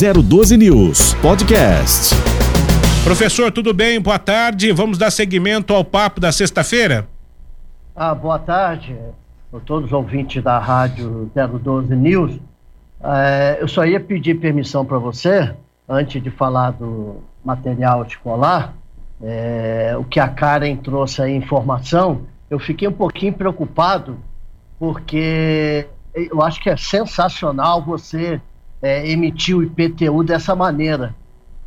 012 News Podcast. Professor, tudo bem? Boa tarde. Vamos dar seguimento ao papo da sexta-feira? Ah, boa tarde a todos os ouvintes da Rádio 012 News. É, eu só ia pedir permissão para você, antes de falar do material escolar, é, o que a Karen trouxe aí informação, eu fiquei um pouquinho preocupado, porque eu acho que é sensacional você é, emitir o IPTU dessa maneira.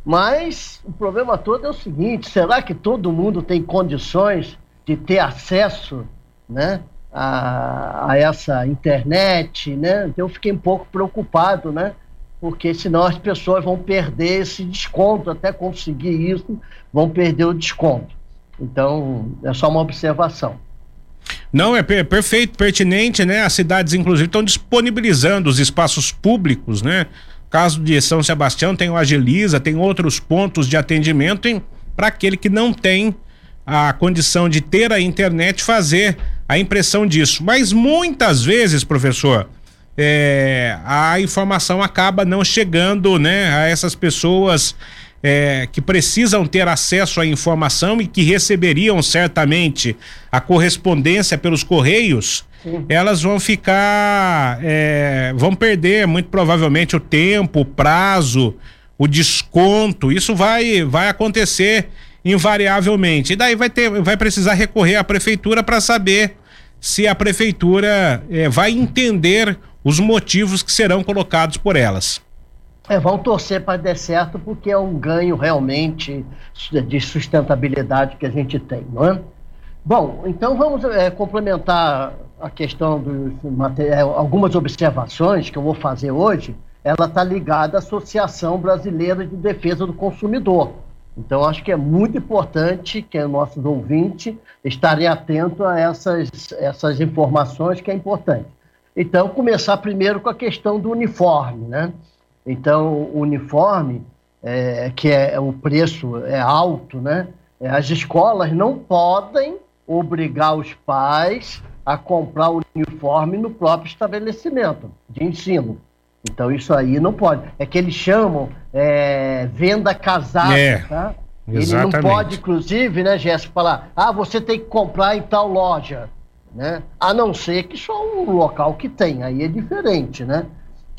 Mas o problema todo é o seguinte: será que todo mundo tem condições de ter acesso né, a, a essa internet? Né? Então eu fiquei um pouco preocupado, né? porque senão as pessoas vão perder esse desconto, até conseguir isso, vão perder o desconto. Então, é só uma observação. Não, é perfeito, pertinente, né? As cidades, inclusive, estão disponibilizando os espaços públicos, né? Caso de São Sebastião, tem o Agiliza, tem outros pontos de atendimento para aquele que não tem a condição de ter a internet fazer a impressão disso. Mas muitas vezes, professor, é, a informação acaba não chegando né, a essas pessoas é, que precisam ter acesso à informação e que receberiam certamente a correspondência pelos correios, Sim. elas vão ficar. É, vão perder muito provavelmente o tempo, o prazo, o desconto. Isso vai, vai acontecer invariavelmente. E daí vai, ter, vai precisar recorrer à prefeitura para saber se a prefeitura é, vai entender os motivos que serão colocados por elas. É, vão torcer para dar certo porque é um ganho realmente de sustentabilidade que a gente tem, não é? Bom, então vamos é, complementar a questão dos materiais, algumas observações que eu vou fazer hoje. Ela está ligada à Associação Brasileira de Defesa do Consumidor. Então, acho que é muito importante que nossos ouvintes estarem atentos a essas, essas informações que é importante. Então, começar primeiro com a questão do uniforme, né? Então, o uniforme, é, que é o preço é alto, né? É, as escolas não podem obrigar os pais a comprar o uniforme no próprio estabelecimento de ensino. Então, isso aí não pode. É que eles chamam é, venda casada, é, tá? Exatamente. Ele não pode, inclusive, né, Jéssica, falar, ah, você tem que comprar em tal loja né? A não ser que só um local que tem, aí é diferente, né?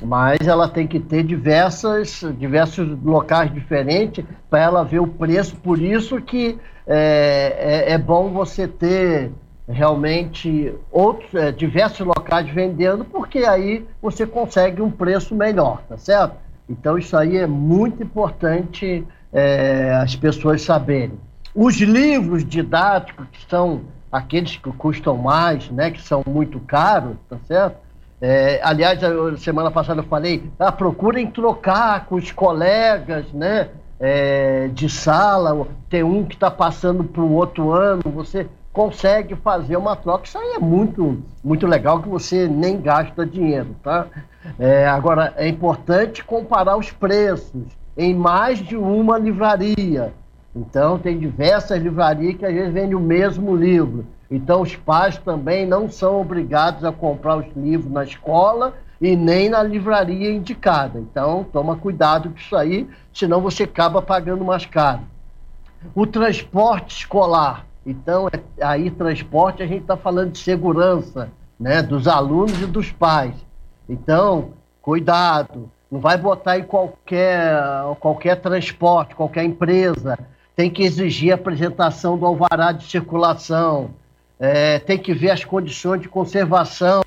Mas ela tem que ter diversas, diversos locais diferentes para ela ver o preço. Por isso que é, é, é bom você ter realmente outros, é, diversos locais vendendo, porque aí você consegue um preço melhor, tá certo? Então isso aí é muito importante é, as pessoas saberem. Os livros didáticos que são aqueles que custam mais, né, que são muito caros, tá certo? É, aliás, a semana passada eu falei, ah, procurem trocar com os colegas, né, é, de sala, tem um que está passando para o outro ano, você consegue fazer uma troca, isso aí é muito, muito legal que você nem gasta dinheiro, tá? É, agora, é importante comparar os preços em mais de uma livraria, então, tem diversas livrarias que às vezes vendem o mesmo livro. Então, os pais também não são obrigados a comprar os livros na escola e nem na livraria indicada. Então, toma cuidado com isso aí, senão você acaba pagando mais caro. O transporte escolar. Então, é, aí, transporte, a gente está falando de segurança né, dos alunos e dos pais. Então, cuidado. Não vai botar em qualquer, qualquer transporte, qualquer empresa tem que exigir a apresentação do alvará de circulação, é, tem que ver as condições de conservação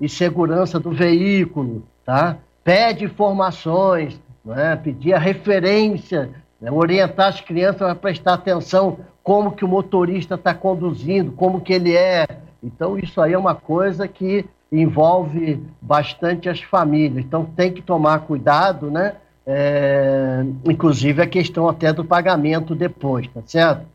e segurança do veículo, tá? Pede informações, né? pedir a referência, né? orientar as crianças a prestar atenção como que o motorista está conduzindo, como que ele é. Então isso aí é uma coisa que envolve bastante as famílias. Então tem que tomar cuidado, né? é, inclusive a questão até do pagamento depois, tá certo?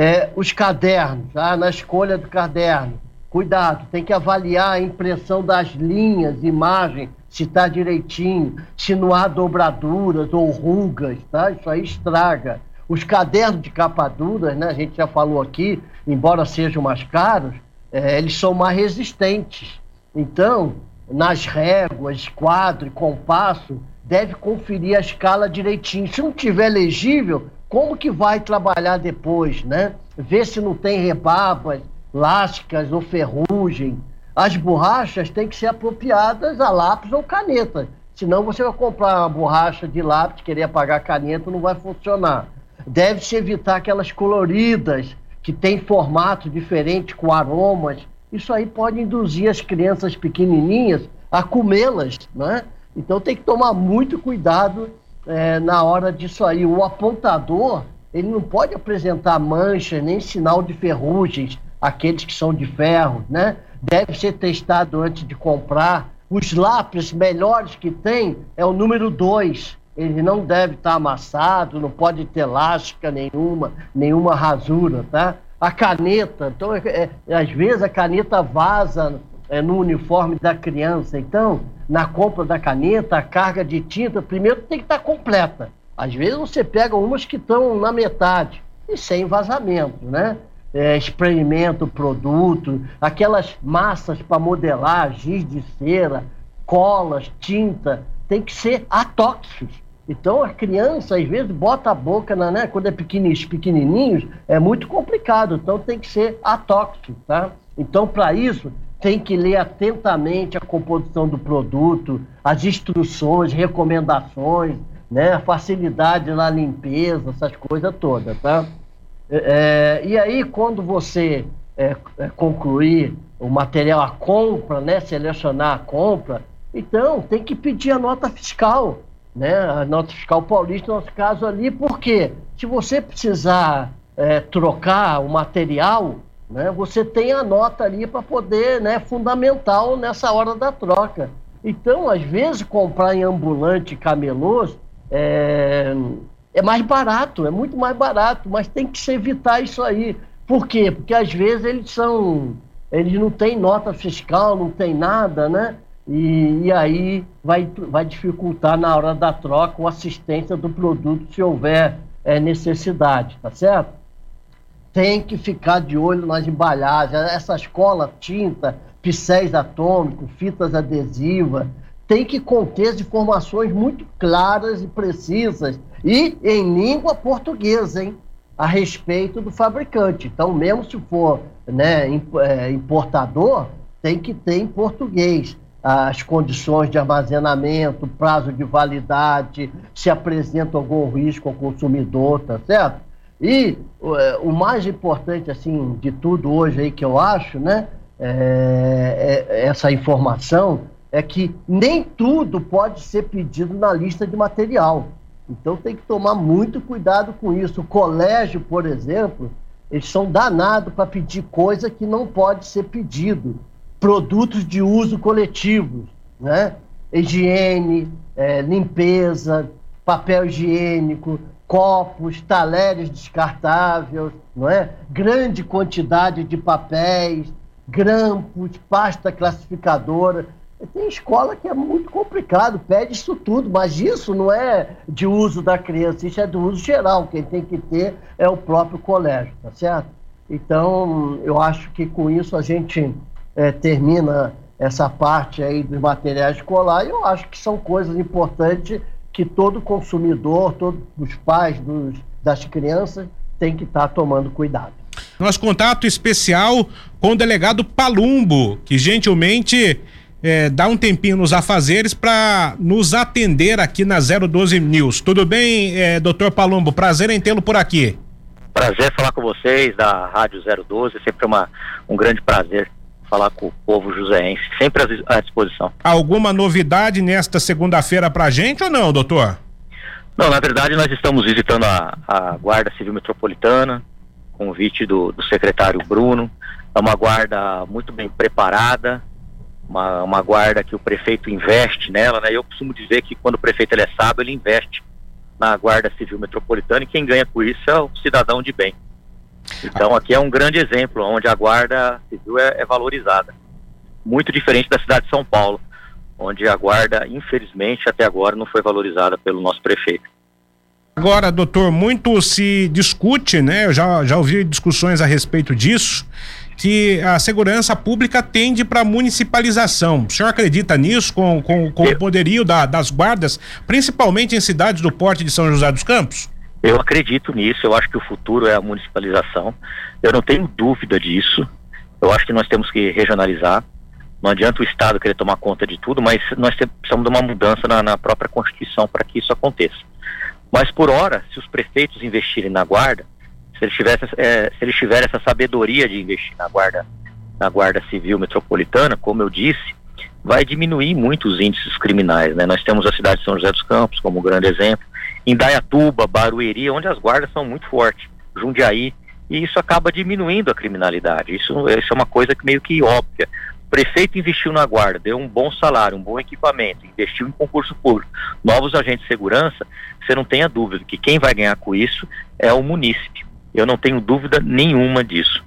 É, os cadernos, ah, na escolha do caderno, cuidado, tem que avaliar a impressão das linhas, imagem, se está direitinho, se não há dobraduras ou rugas, tá? Isso aí estraga. Os cadernos de capa dura, né, a gente já falou aqui, embora sejam mais caros, é, eles são mais resistentes. Então, nas réguas, quadro compasso, deve conferir a escala direitinho. Se não tiver legível, como que vai trabalhar depois, né? Ver se não tem rebabas, lascas ou ferrugem. As borrachas têm que ser apropriadas a lápis ou caneta. Senão você vai comprar uma borracha de lápis, querer apagar caneta, não vai funcionar. Deve-se evitar aquelas coloridas que têm formato diferente, com aromas. Isso aí pode induzir as crianças pequenininhas a comê-las, né? Então tem que tomar muito cuidado é, na hora disso aí. O apontador, ele não pode apresentar manchas nem sinal de ferrugens, aqueles que são de ferro, né? Deve ser testado antes de comprar. Os lápis melhores que tem é o número 2. Ele não deve estar amassado, não pode ter elástica nenhuma, nenhuma rasura, tá? A caneta, então, é, é, às vezes a caneta vaza é, no uniforme da criança. Então, na compra da caneta, a carga de tinta, primeiro tem que estar completa. Às vezes você pega umas que estão na metade e sem vazamento, né? É, experimenta o produto, aquelas massas para modelar, giz de cera, colas, tinta, tem que ser atóxicos. Então a criança às vezes bota a boca na, né, quando é pequenininhos, pequenininhos, é muito complicado, então tem que ser atóxico, tá? Então para isso tem que ler atentamente a composição do produto, as instruções, recomendações, né, a facilidade na limpeza, essas coisas todas, tá? É, é, e aí, quando você é, é, concluir o material, a compra, né, selecionar a compra, então tem que pedir a nota fiscal, né, a nota fiscal paulista, no nosso caso ali, porque se você precisar é, trocar o material, né? Você tem a nota ali para poder, né, fundamental nessa hora da troca. Então, às vezes, comprar em ambulante camelôs é, é mais barato, é muito mais barato, mas tem que se evitar isso aí. Por quê? Porque às vezes eles são. Eles não têm nota fiscal, não tem nada, né? E, e aí vai, vai dificultar na hora da troca a assistência do produto se houver é, necessidade, tá certo? Tem que ficar de olho nas embalagens. Essas colas, tinta, pincéis atômicos, fitas adesivas, tem que conter as informações muito claras e precisas e em língua portuguesa, hein? A respeito do fabricante. Então, mesmo se for né, é, importador, tem que ter em português as condições de armazenamento, prazo de validade, se apresenta algum risco ao consumidor, tá certo? E é, o mais importante, assim, de tudo hoje aí que eu acho, né, é, é, essa informação, é que nem tudo pode ser pedido na lista de material. Então tem que tomar muito cuidado com isso. O colégio, por exemplo, eles são danados para pedir coisa que não pode ser pedido. Produtos de uso coletivo, né? Higiene, é, limpeza, papel higiênico, copos, talheres descartáveis, não é? Grande quantidade de papéis, grampos, pasta classificadora. Tem escola que é muito complicado, pede isso tudo, mas isso não é de uso da criança, isso é do uso geral. Quem tem que ter é o próprio colégio, tá certo? Então, eu acho que com isso a gente é, termina essa parte aí dos materiais escolares. Eu acho que são coisas importantes que todo consumidor, todos os pais dos, das crianças tem que estar tá tomando cuidado. Nosso contato especial com o delegado Palumbo, que gentilmente é, dá um tempinho nos afazeres para nos atender aqui na 012 News. Tudo bem, é, doutor Palumbo? Prazer em tê-lo por aqui. Prazer falar com vocês da Rádio 012, é sempre uma, um grande prazer falar com o povo joseense, sempre à disposição. Alguma novidade nesta segunda-feira para a gente ou não, doutor? Não, na verdade nós estamos visitando a, a Guarda Civil Metropolitana, convite do, do secretário Bruno. É uma guarda muito bem preparada, uma, uma guarda que o prefeito investe nela, né? Eu costumo dizer que quando o prefeito ele é sábio, ele investe na Guarda Civil Metropolitana e quem ganha com isso é o cidadão de bem. Então aqui é um grande exemplo onde a guarda civil é, é valorizada. Muito diferente da cidade de São Paulo, onde a guarda, infelizmente, até agora não foi valorizada pelo nosso prefeito. Agora, doutor, muito se discute, né? Eu já, já ouvi discussões a respeito disso, que a segurança pública tende para municipalização. O senhor acredita nisso com, com, com o poderio da, das guardas, principalmente em cidades do porte de São José dos Campos? Eu acredito nisso, eu acho que o futuro é a municipalização. Eu não tenho dúvida disso. Eu acho que nós temos que regionalizar. Não adianta o Estado querer tomar conta de tudo, mas nós precisamos de uma mudança na, na própria Constituição para que isso aconteça. Mas por hora, se os prefeitos investirem na guarda, se eles, tivessem, é, se eles tiverem essa sabedoria de investir na guarda, na guarda civil metropolitana, como eu disse, vai diminuir muito os índices criminais. Né? Nós temos a cidade de São José dos Campos como um grande exemplo, Indaiatuba, Barueri, onde as guardas são muito fortes, Jundiaí, e isso acaba diminuindo a criminalidade. Isso, isso é uma coisa que meio que óbvia. O prefeito investiu na guarda, deu um bom salário, um bom equipamento, investiu em concurso público, novos agentes de segurança, você não tenha dúvida que quem vai ganhar com isso é o munícipe. Eu não tenho dúvida nenhuma disso.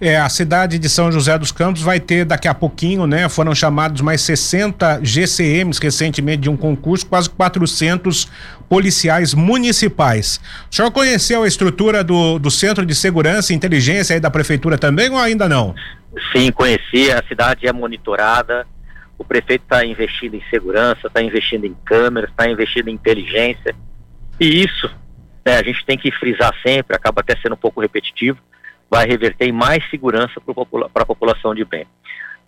É, a cidade de São José dos Campos vai ter daqui a pouquinho, né? Foram chamados mais 60 GCMs recentemente de um concurso, quase 400 policiais municipais. O senhor conheceu a estrutura do, do Centro de Segurança e Inteligência aí da Prefeitura também ou ainda não? Sim, conheci. A cidade é monitorada. O prefeito está investindo em segurança, está investindo em câmeras, está investindo em inteligência. E isso, né, a gente tem que frisar sempre, acaba até sendo um pouco repetitivo vai reverter em mais segurança para a população de bem.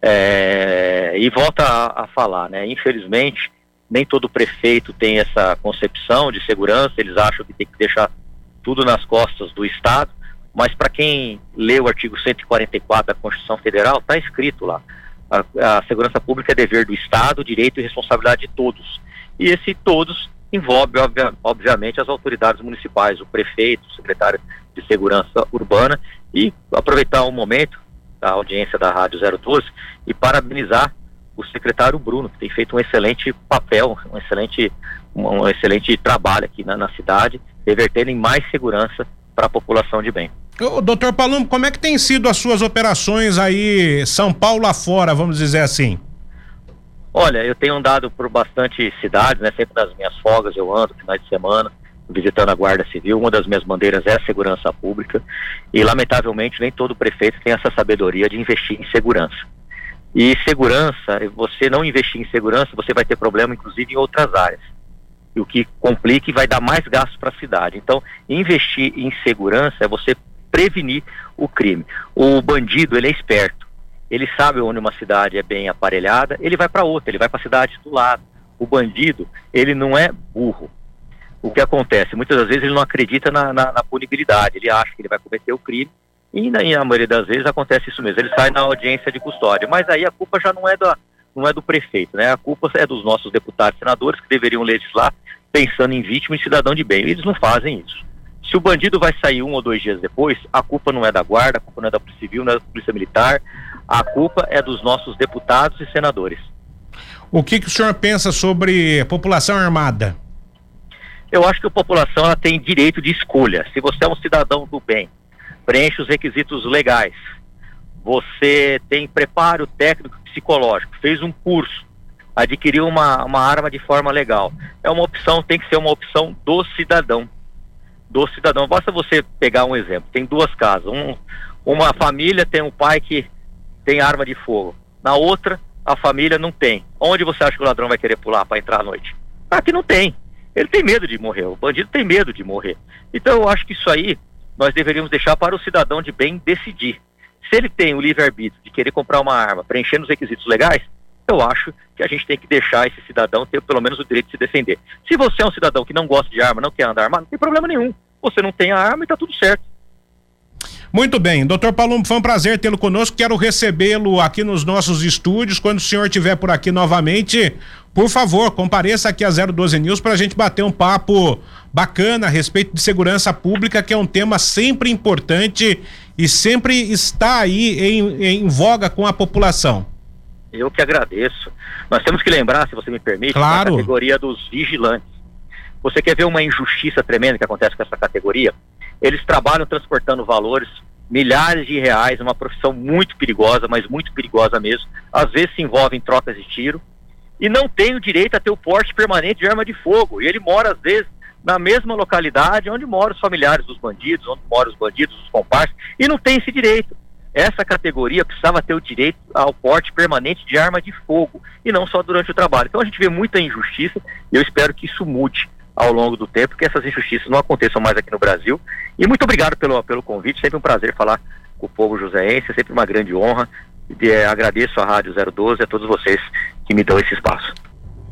É, e volta a, a, falar, né? Infelizmente, nem todo prefeito tem essa concepção de segurança, eles acham que tem que deixar tudo nas costas do Estado, mas para quem lê o artigo 144 da Constituição Federal, está escrito lá. A, a, segurança pública é dever do Estado, direito e responsabilidade de todos. E esse todos envolve, obvia, obviamente, as autoridades municipais, o prefeito, o secretário de Segurança Urbana e aproveitar o momento da audiência da Rádio 012 e parabenizar o secretário Bruno, que tem feito um excelente papel, um excelente, um, um excelente trabalho aqui na, na cidade, revertendo em mais segurança para a população de bem. Ô, doutor Palumbo, como é que tem sido as suas operações aí, São Paulo afora, vamos dizer assim? Olha, eu tenho andado por bastante cidades, né? Sempre nas minhas folgas eu ando, finais de semana visitando a Guarda Civil. Uma das minhas bandeiras é a segurança pública e, lamentavelmente, nem todo prefeito tem essa sabedoria de investir em segurança. E segurança, você não investir em segurança, você vai ter problema, inclusive, em outras áreas. E o que complica e vai dar mais gasto para a cidade. Então, investir em segurança é você prevenir o crime. O bandido, ele é esperto. Ele sabe onde uma cidade é bem aparelhada, ele vai para outra, ele vai para a cidade do lado. O bandido, ele não é burro o que acontece? Muitas das vezes ele não acredita na, na, na punibilidade, ele acha que ele vai cometer o crime e na, na, maioria das vezes acontece isso mesmo, ele sai na audiência de custódia, mas aí a culpa já não é, da, não é do prefeito, né? A culpa é dos nossos deputados e senadores que deveriam legislar pensando em vítima e cidadão de bem, e eles não fazem isso. Se o bandido vai sair um ou dois dias depois, a culpa não é da guarda, a culpa não é da polícia civil, não é da polícia militar, a culpa é dos nossos deputados e senadores. O que, que o senhor pensa sobre população armada? Eu acho que a população ela tem direito de escolha. Se você é um cidadão do bem, preenche os requisitos legais, você tem preparo técnico psicológico, fez um curso, adquiriu uma, uma arma de forma legal. É uma opção, tem que ser uma opção do cidadão. Do cidadão. Basta você pegar um exemplo. Tem duas casas. Um, uma família tem um pai que tem arma de fogo. Na outra, a família não tem. Onde você acha que o ladrão vai querer pular para entrar à noite? Aqui não tem ele tem medo de morrer, o bandido tem medo de morrer. Então eu acho que isso aí nós deveríamos deixar para o cidadão de bem decidir. Se ele tem o livre-arbítrio de querer comprar uma arma preenchendo os requisitos legais, eu acho que a gente tem que deixar esse cidadão ter pelo menos o direito de se defender. Se você é um cidadão que não gosta de arma, não quer andar armado, não tem problema nenhum. Você não tem a arma e está tudo certo. Muito bem, doutor Palumbo, foi um prazer tê-lo conosco. Quero recebê-lo aqui nos nossos estúdios. Quando o senhor estiver por aqui novamente, por favor, compareça aqui a 012 News para a gente bater um papo bacana a respeito de segurança pública, que é um tema sempre importante e sempre está aí em, em voga com a população. Eu que agradeço. Nós temos que lembrar, se você me permite, claro. a categoria dos vigilantes. Você quer ver uma injustiça tremenda que acontece com essa categoria? Eles trabalham transportando valores, milhares de reais, uma profissão muito perigosa, mas muito perigosa mesmo. Às vezes se envolve em trocas de tiro e não tem o direito a ter o porte permanente de arma de fogo. E ele mora, às vezes, na mesma localidade onde moram os familiares dos bandidos, onde moram os bandidos, os comparsas, e não tem esse direito. essa categoria precisava ter o direito ao porte permanente de arma de fogo e não só durante o trabalho. Então a gente vê muita injustiça e eu espero que isso mude ao longo do tempo, que essas injustiças não aconteçam mais aqui no Brasil. E muito obrigado pelo, pelo convite, sempre um prazer falar com o povo joseense, é sempre uma grande honra. E, é, agradeço à Rádio 012 e a todos vocês que me dão esse espaço.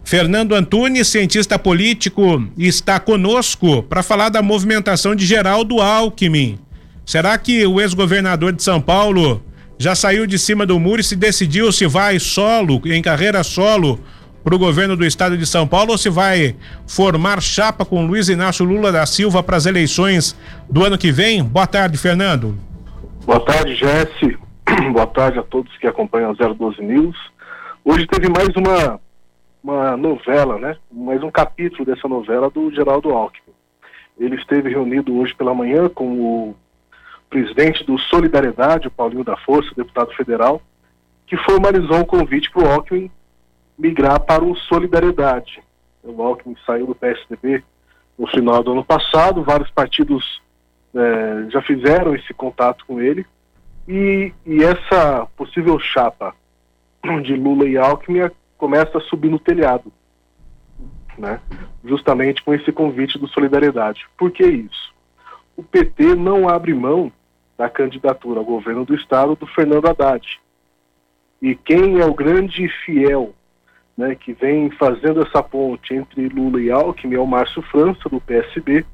Fernando Antunes, cientista político, está conosco para falar da movimentação de Geraldo Alckmin. Será que o ex-governador de São Paulo já saiu de cima do muro e se decidiu se vai solo, em carreira solo, para o governo do estado de São Paulo ou se vai formar chapa com Luiz Inácio Lula da Silva para as eleições do ano que vem? Boa tarde, Fernando. Boa tarde, Jesse. Boa tarde a todos que acompanham o 012 News. Hoje teve mais uma uma novela, né? Mais um capítulo dessa novela do Geraldo Alckmin. Ele esteve reunido hoje pela manhã com o presidente do Solidariedade, o Paulinho da Força, deputado federal, que formalizou um convite para o Alckmin migrar para o Solidariedade. O Alckmin saiu do PSDB no final do ano passado, vários partidos é, já fizeram esse contato com ele, e, e essa possível chapa de Lula e Alckmin começa a subir no telhado, né? justamente com esse convite do Solidariedade. Por que isso? O PT não abre mão da candidatura ao governo do Estado do Fernando Haddad. E quem é o grande fiel né, que vem fazendo essa ponte entre Lula e Alckmin é o Márcio França, do PSB,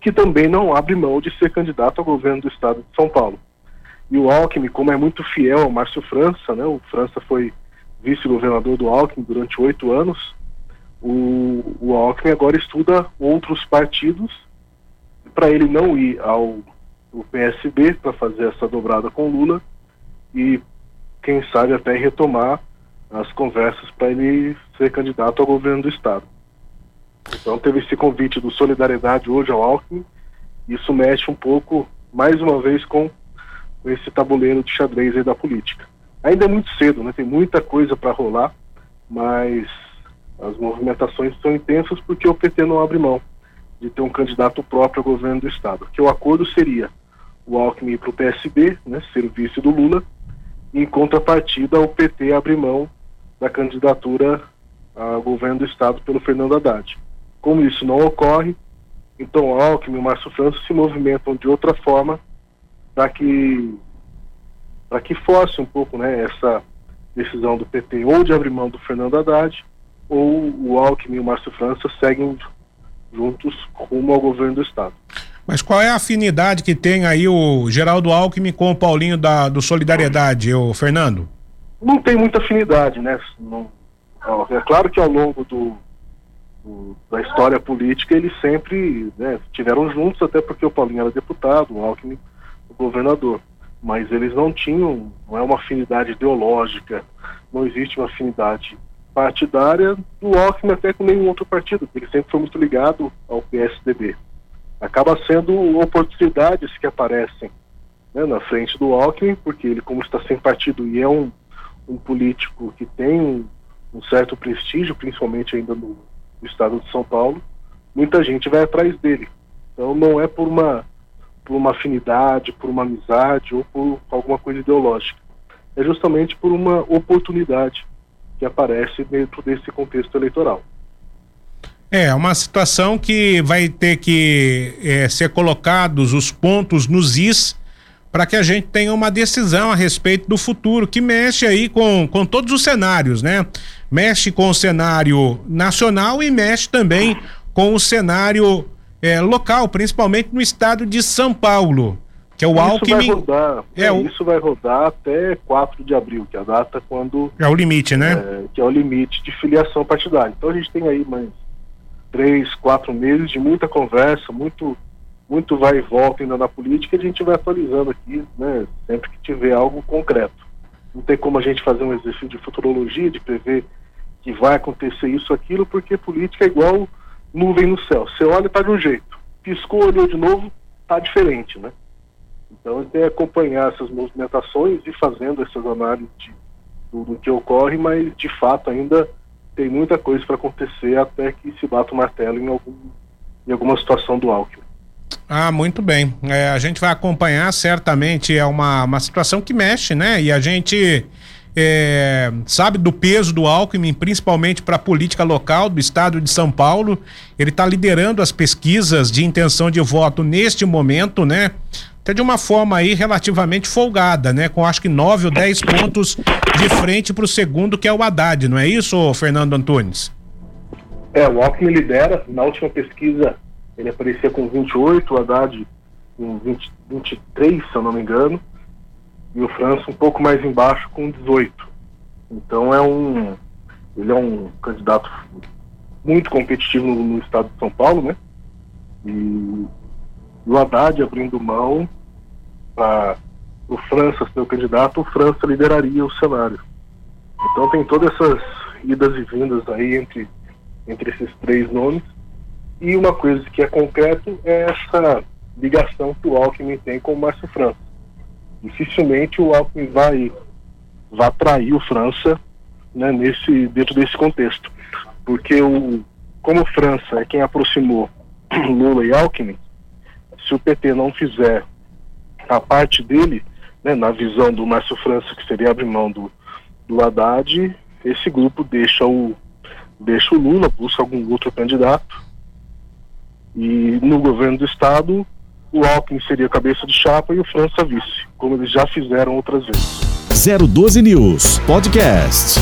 que também não abre mão de ser candidato ao governo do Estado de São Paulo. E o Alckmin, como é muito fiel ao Márcio França, né, o França foi vice-governador do Alckmin durante oito anos, o, o Alckmin agora estuda outros partidos para ele não ir ao PSB para fazer essa dobrada com Lula e quem sabe até retomar as conversas para ele ser candidato ao governo do estado. Então teve esse convite do Solidariedade hoje ao Alckmin, isso mexe um pouco mais uma vez com esse tabuleiro de xadrez aí da política. Ainda é muito cedo, né? Tem muita coisa para rolar, mas as movimentações são intensas porque o PT não abre mão de ter um candidato próprio ao governo do estado. Que o acordo seria o Alckmin para o PSB, né, ser o vice do Lula, e em contrapartida o PT abre mão da candidatura ao governo do estado pelo Fernando Haddad. Como isso não ocorre, então Alckmin e Márcio França se movimentam de outra forma para que para que force um pouco né, essa decisão do PT ou de abrir mão do Fernando Haddad ou o Alckmin e o Márcio França seguem juntos rumo ao governo do Estado. Mas qual é a afinidade que tem aí o Geraldo Alckmin com o Paulinho da, do Solidariedade, o Fernando? Não tem muita afinidade, né? Não, é claro que ao longo do, do, da história política eles sempre né, estiveram juntos, até porque o Paulinho era deputado, o Alckmin o governador mas eles não tinham, não é uma afinidade ideológica, não existe uma afinidade partidária do Alckmin até com nenhum outro partido, porque ele sempre foi muito ligado ao PSDB. Acaba sendo oportunidades que aparecem né, na frente do Alckmin, porque ele, como está sem partido e é um, um político que tem um, certo prestígio, principalmente ainda no, no estado de São Paulo, muita gente vai atrás dele. Então não é por uma por uma afinidade, por uma amizade ou por alguma coisa ideológica. É justamente por uma oportunidade que aparece dentro desse contexto eleitoral. É, uma situação que vai ter que é, ser colocados os pontos nos is para que a gente tenha uma decisão a respeito do futuro, que mexe aí com, com todos os cenários, né? Mexe com o cenário nacional e mexe também com o cenário é, local, principalmente no estado de São Paulo, que é o isso Alckmin. Vai rodar, é, o... Isso vai rodar até 4 de abril, que é a data quando. É o limite, né? É, que é o limite de filiação partidária. Então a gente tem aí mais três, quatro meses de muita conversa, muito, muito vai e volta ainda na política, e a gente vai atualizando aqui, né? Sempre que tiver algo concreto. Não tem como a gente fazer um exercício de futurologia, de prever que vai acontecer isso, aquilo, porque política é igual nuvem no céu. Você olha está de um jeito, piscou, olhou de novo, está diferente, né? Então tem acompanhar essas movimentações e fazendo essas análises de, do, que ocorre, mas de fato ainda tem muita coisa para acontecer até que se bata o martelo em, algum, em alguma situação do Alckmin. Ah, muito bem. É, a gente vai acompanhar, certamente é uma, uma situação que mexe, né? E a gente é, sabe do peso do Alckmin, principalmente para a política local do estado de São Paulo. Ele está liderando as pesquisas de intenção de voto neste momento, né? Até de uma forma aí relativamente folgada, né? Com acho que nove ou dez pontos de frente para o segundo, que é o Haddad, não é isso, Fernando Antunes? É, o Alckmin lidera. Na última pesquisa ele aparecia com 28, o Haddad com 20, 23, se eu não me engano, e o França um pouco mais embaixo com 18. Então é um. Ele é um candidato muito competitivo no, no estado de São Paulo, né? E o Haddad abrindo mão para o França ser o candidato, o França lideraria o cenário. Então tem todas essas idas e vindas aí entre, entre esses três nomes. E uma coisa que é concreto é essa ligação que o Alckmin tem com o Márcio França. Dificilmente o Alckmin vai, vai trair o França né, nesse, dentro desse contexto. Porque o, como França é quem aproximou Lula e Alckmin, se o PT não fizer a parte dele, né, na visão do Márcio França, que seria abrir mão do, do Haddad, esse grupo deixa o, deixa o Lula, busca algum outro candidato, e no governo do estado, o Alckmin seria cabeça de chapa e o França vice, como eles já fizeram outras vezes. 012 News Podcast.